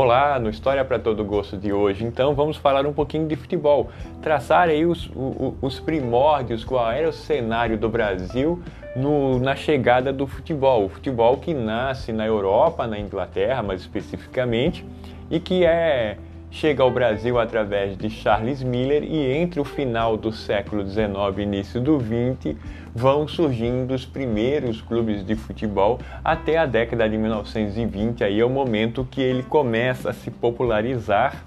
Olá, no História para Todo Gosto de hoje, então vamos falar um pouquinho de futebol, traçar aí os, os, os primórdios, qual era o cenário do Brasil no, na chegada do futebol. O futebol que nasce na Europa, na Inglaterra mais especificamente, e que é chega ao Brasil através de Charles Miller e entre o final do século XIX e início do XX vão surgindo os primeiros clubes de futebol até a década de 1920, aí é o momento que ele começa a se popularizar,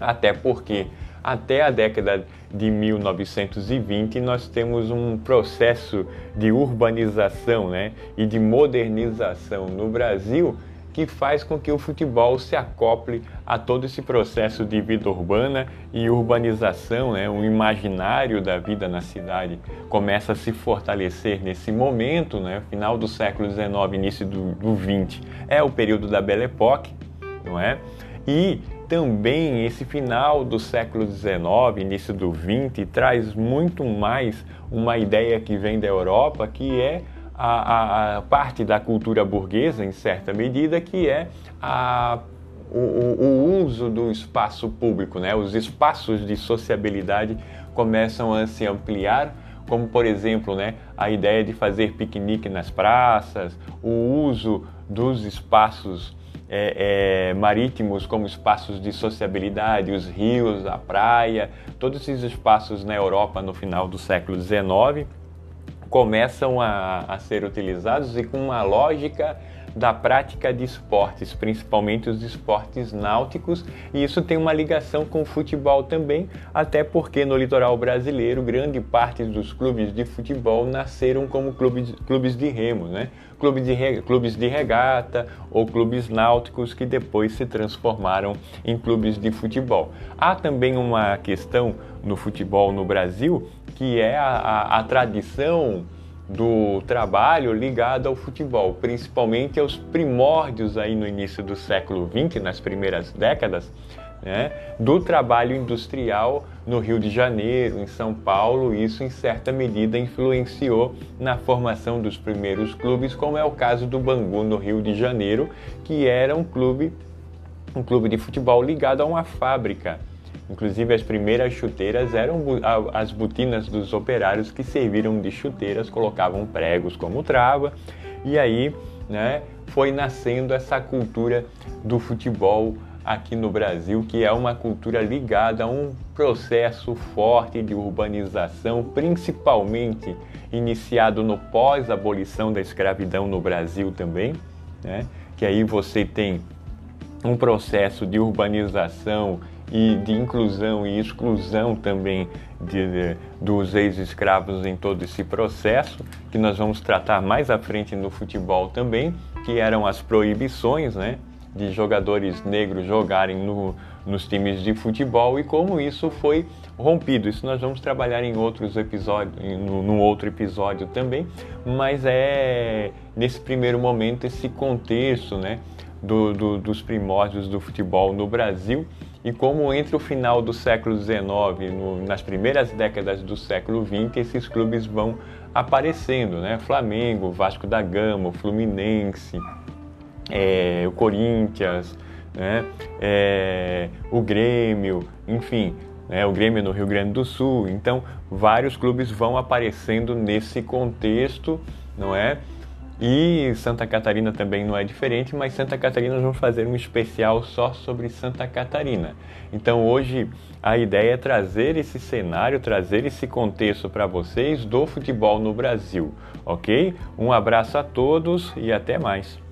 até porque até a década de 1920 nós temos um processo de urbanização né, e de modernização no Brasil que faz com que o futebol se acople a todo esse processo de vida urbana e urbanização, né? o imaginário da vida na cidade começa a se fortalecer nesse momento, né? final do século XIX, início do, do XX, é o período da Belle Époque, não é? E também esse final do século XIX, início do XX, traz muito mais uma ideia que vem da Europa, que é a, a, parte da cultura burguesa, em certa medida, que é a, o, o, uso do espaço público. Né? Os espaços de sociabilidade começam a se ampliar, como, por exemplo, né, a ideia de fazer piquenique nas praças, o uso dos espaços é, é, marítimos como espaços de sociabilidade, os rios, a praia, todos esses espaços na Europa no final do século XIX começam a, a ser utilizados e com uma lógica da prática de esportes, principalmente os esportes náuticos, e isso tem uma ligação com o futebol também, até porque no litoral brasileiro grande parte dos clubes de futebol nasceram como clubes, clubes de remo, né? Clubes de, clubes de regata ou clubes náuticos que depois se transformaram em clubes de futebol. Há também uma questão no futebol no Brasil que é a, a, a tradição do trabalho ligado ao futebol, principalmente aos primórdios aí no início do século XX, nas primeiras décadas, né, do trabalho industrial no Rio de Janeiro, em São Paulo. Isso, em certa medida, influenciou na formação dos primeiros clubes, como é o caso do Bangu no Rio de Janeiro, que era um clube, um clube de futebol ligado a uma fábrica Inclusive, as primeiras chuteiras eram as botinas dos operários que serviram de chuteiras, colocavam pregos como trava, e aí né, foi nascendo essa cultura do futebol aqui no Brasil, que é uma cultura ligada a um processo forte de urbanização, principalmente iniciado no pós-abolição da escravidão no Brasil também, né? que aí você tem um processo de urbanização e de inclusão e exclusão também de, de, dos ex-escravos em todo esse processo, que nós vamos tratar mais à frente no futebol também, que eram as proibições né, de jogadores negros jogarem no, nos times de futebol e como isso foi rompido. Isso nós vamos trabalhar em outros episódios, no, outro episódio também, mas é nesse primeiro momento esse contexto né, do, do, dos primórdios do futebol no Brasil e como entre o final do século XIX e nas primeiras décadas do século XX esses clubes vão aparecendo, né? Flamengo, Vasco da Gama, Fluminense, é, o Corinthians, né? É, o Grêmio, enfim, né? o Grêmio no Rio Grande do Sul. Então, vários clubes vão aparecendo nesse contexto, não é? E Santa Catarina também não é diferente, mas Santa Catarina nós vamos fazer um especial só sobre Santa Catarina. Então hoje a ideia é trazer esse cenário, trazer esse contexto para vocês do futebol no Brasil, ok? Um abraço a todos e até mais.